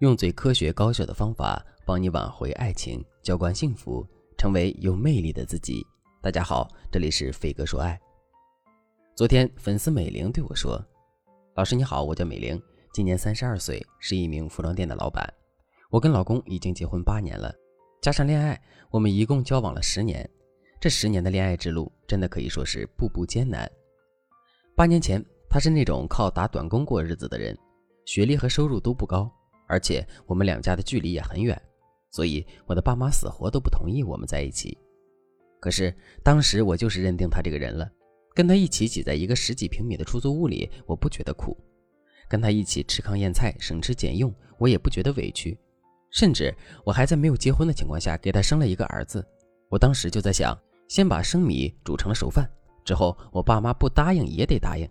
用最科学高效的方法帮你挽回爱情，浇灌幸福，成为有魅力的自己。大家好，这里是飞哥说爱。昨天粉丝美玲对我说：“老师你好，我叫美玲，今年三十二岁，是一名服装店的老板。我跟老公已经结婚八年了，加上恋爱，我们一共交往了十年。这十年的恋爱之路，真的可以说是步步艰难。八年前，他是那种靠打短工过日子的人，学历和收入都不高。”而且我们两家的距离也很远，所以我的爸妈死活都不同意我们在一起。可是当时我就是认定他这个人了，跟他一起挤在一个十几平米的出租屋里，我不觉得苦；跟他一起吃糠咽菜、省吃俭用，我也不觉得委屈。甚至我还在没有结婚的情况下给他生了一个儿子。我当时就在想，先把生米煮成了熟饭，之后我爸妈不答应也得答应。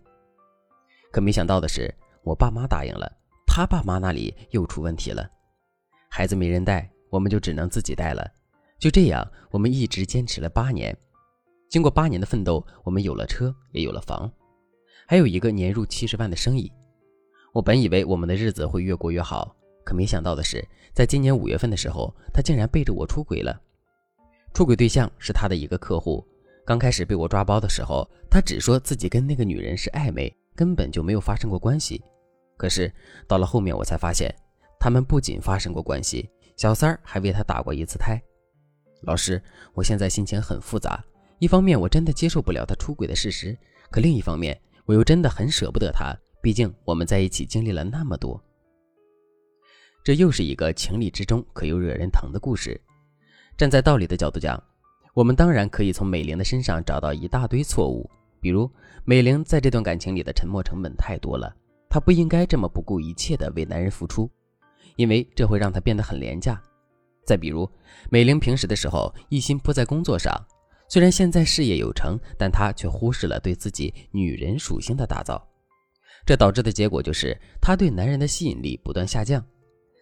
可没想到的是，我爸妈答应了。他爸妈那里又出问题了，孩子没人带，我们就只能自己带了。就这样，我们一直坚持了八年。经过八年的奋斗，我们有了车，也有了房，还有一个年入七十万的生意。我本以为我们的日子会越过越好，可没想到的是，在今年五月份的时候，他竟然背着我出轨了。出轨对象是他的一个客户。刚开始被我抓包的时候，他只说自己跟那个女人是暧昧，根本就没有发生过关系。可是到了后面，我才发现，他们不仅发生过关系，小三儿还为他打过一次胎。老师，我现在心情很复杂，一方面我真的接受不了他出轨的事实，可另一方面我又真的很舍不得他，毕竟我们在一起经历了那么多。这又是一个情理之中可又惹人疼的故事。站在道理的角度讲，我们当然可以从美玲的身上找到一大堆错误，比如美玲在这段感情里的沉默成本太多了。她不应该这么不顾一切地为男人付出，因为这会让她变得很廉价。再比如，美玲平时的时候一心扑在工作上，虽然现在事业有成，但她却忽视了对自己女人属性的打造，这导致的结果就是她对男人的吸引力不断下降。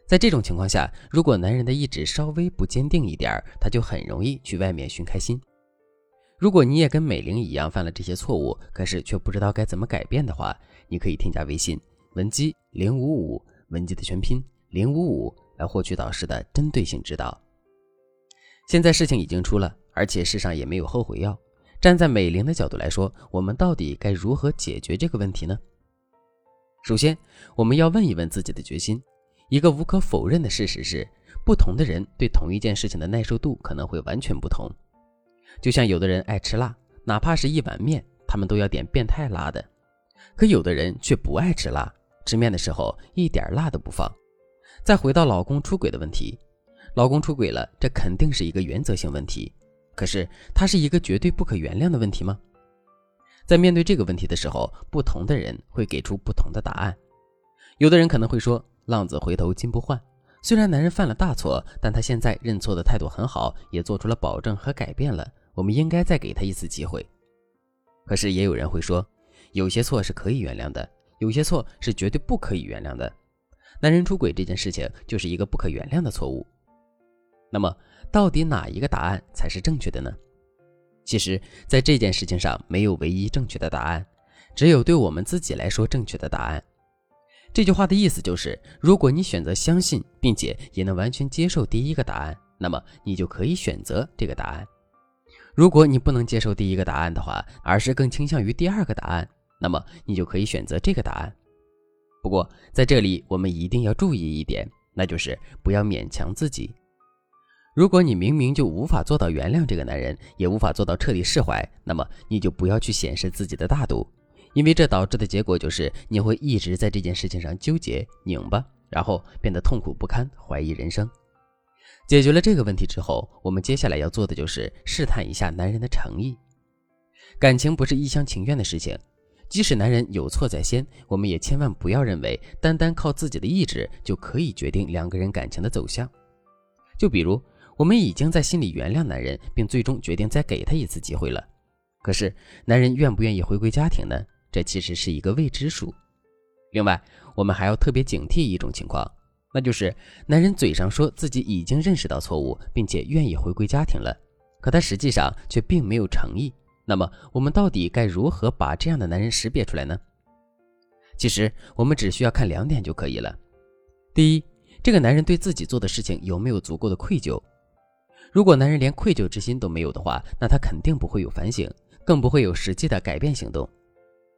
在这种情况下，如果男人的意志稍微不坚定一点，她就很容易去外面寻开心。如果你也跟美玲一样犯了这些错误，可是却不知道该怎么改变的话，你可以添加微信文姬零五五，文姬的全拼零五五，来获取导师的针对性指导。现在事情已经出了，而且世上也没有后悔药。站在美玲的角度来说，我们到底该如何解决这个问题呢？首先，我们要问一问自己的决心。一个无可否认的事实是，不同的人对同一件事情的耐受度可能会完全不同。就像有的人爱吃辣，哪怕是一碗面，他们都要点变态辣的；可有的人却不爱吃辣，吃面的时候一点辣都不放。再回到老公出轨的问题，老公出轨了，这肯定是一个原则性问题。可是，它是一个绝对不可原谅的问题吗？在面对这个问题的时候，不同的人会给出不同的答案。有的人可能会说：“浪子回头金不换。”虽然男人犯了大错，但他现在认错的态度很好，也做出了保证和改变了。我们应该再给他一次机会。可是也有人会说，有些错是可以原谅的，有些错是绝对不可以原谅的。男人出轨这件事情就是一个不可原谅的错误。那么，到底哪一个答案才是正确的呢？其实，在这件事情上没有唯一正确的答案，只有对我们自己来说正确的答案。这句话的意思就是，如果你选择相信，并且也能完全接受第一个答案，那么你就可以选择这个答案。如果你不能接受第一个答案的话，而是更倾向于第二个答案，那么你就可以选择这个答案。不过在这里，我们一定要注意一点，那就是不要勉强自己。如果你明明就无法做到原谅这个男人，也无法做到彻底释怀，那么你就不要去显示自己的大度，因为这导致的结果就是你会一直在这件事情上纠结拧巴，然后变得痛苦不堪，怀疑人生。解决了这个问题之后，我们接下来要做的就是试探一下男人的诚意。感情不是一厢情愿的事情，即使男人有错在先，我们也千万不要认为单单靠自己的意志就可以决定两个人感情的走向。就比如，我们已经在心里原谅男人，并最终决定再给他一次机会了，可是男人愿不愿意回归家庭呢？这其实是一个未知数。另外，我们还要特别警惕一种情况。那就是男人嘴上说自己已经认识到错误，并且愿意回归家庭了，可他实际上却并没有诚意。那么我们到底该如何把这样的男人识别出来呢？其实我们只需要看两点就可以了。第一，这个男人对自己做的事情有没有足够的愧疚？如果男人连愧疚之心都没有的话，那他肯定不会有反省，更不会有实际的改变行动。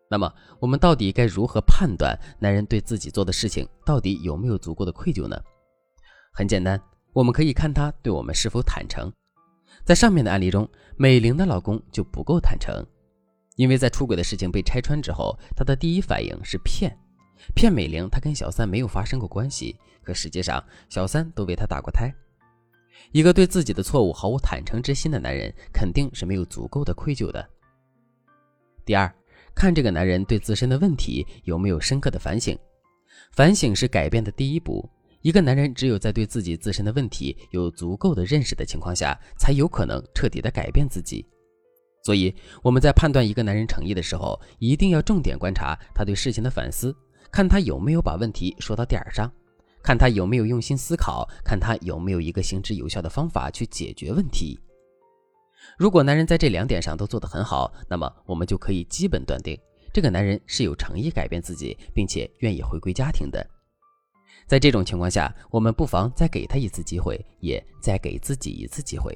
那么，我们到底该如何判断男人对自己做的事情到底有没有足够的愧疚呢？很简单，我们可以看他对我们是否坦诚。在上面的案例中，美玲的老公就不够坦诚，因为在出轨的事情被拆穿之后，他的第一反应是骗，骗美玲他跟小三没有发生过关系，可实际上小三都为他打过胎。一个对自己的错误毫无坦诚之心的男人，肯定是没有足够的愧疚的。第二。看这个男人对自身的问题有没有深刻的反省，反省是改变的第一步。一个男人只有在对自己自身的问题有足够的认识的情况下，才有可能彻底的改变自己。所以我们在判断一个男人诚意的时候，一定要重点观察他对事情的反思，看他有没有把问题说到点儿上，看他有没有用心思考，看他有没有一个行之有效的方法去解决问题。如果男人在这两点上都做得很好，那么我们就可以基本断定，这个男人是有诚意改变自己，并且愿意回归家庭的。在这种情况下，我们不妨再给他一次机会，也再给自己一次机会。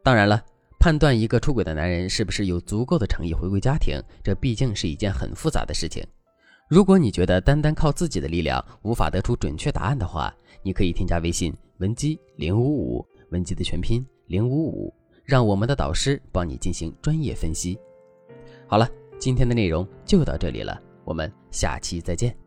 当然了，判断一个出轨的男人是不是有足够的诚意回归家庭，这毕竟是一件很复杂的事情。如果你觉得单单靠自己的力量无法得出准确答案的话，你可以添加微信文姬零五五，文姬的全拼零五五。让我们的导师帮你进行专业分析。好了，今天的内容就到这里了，我们下期再见。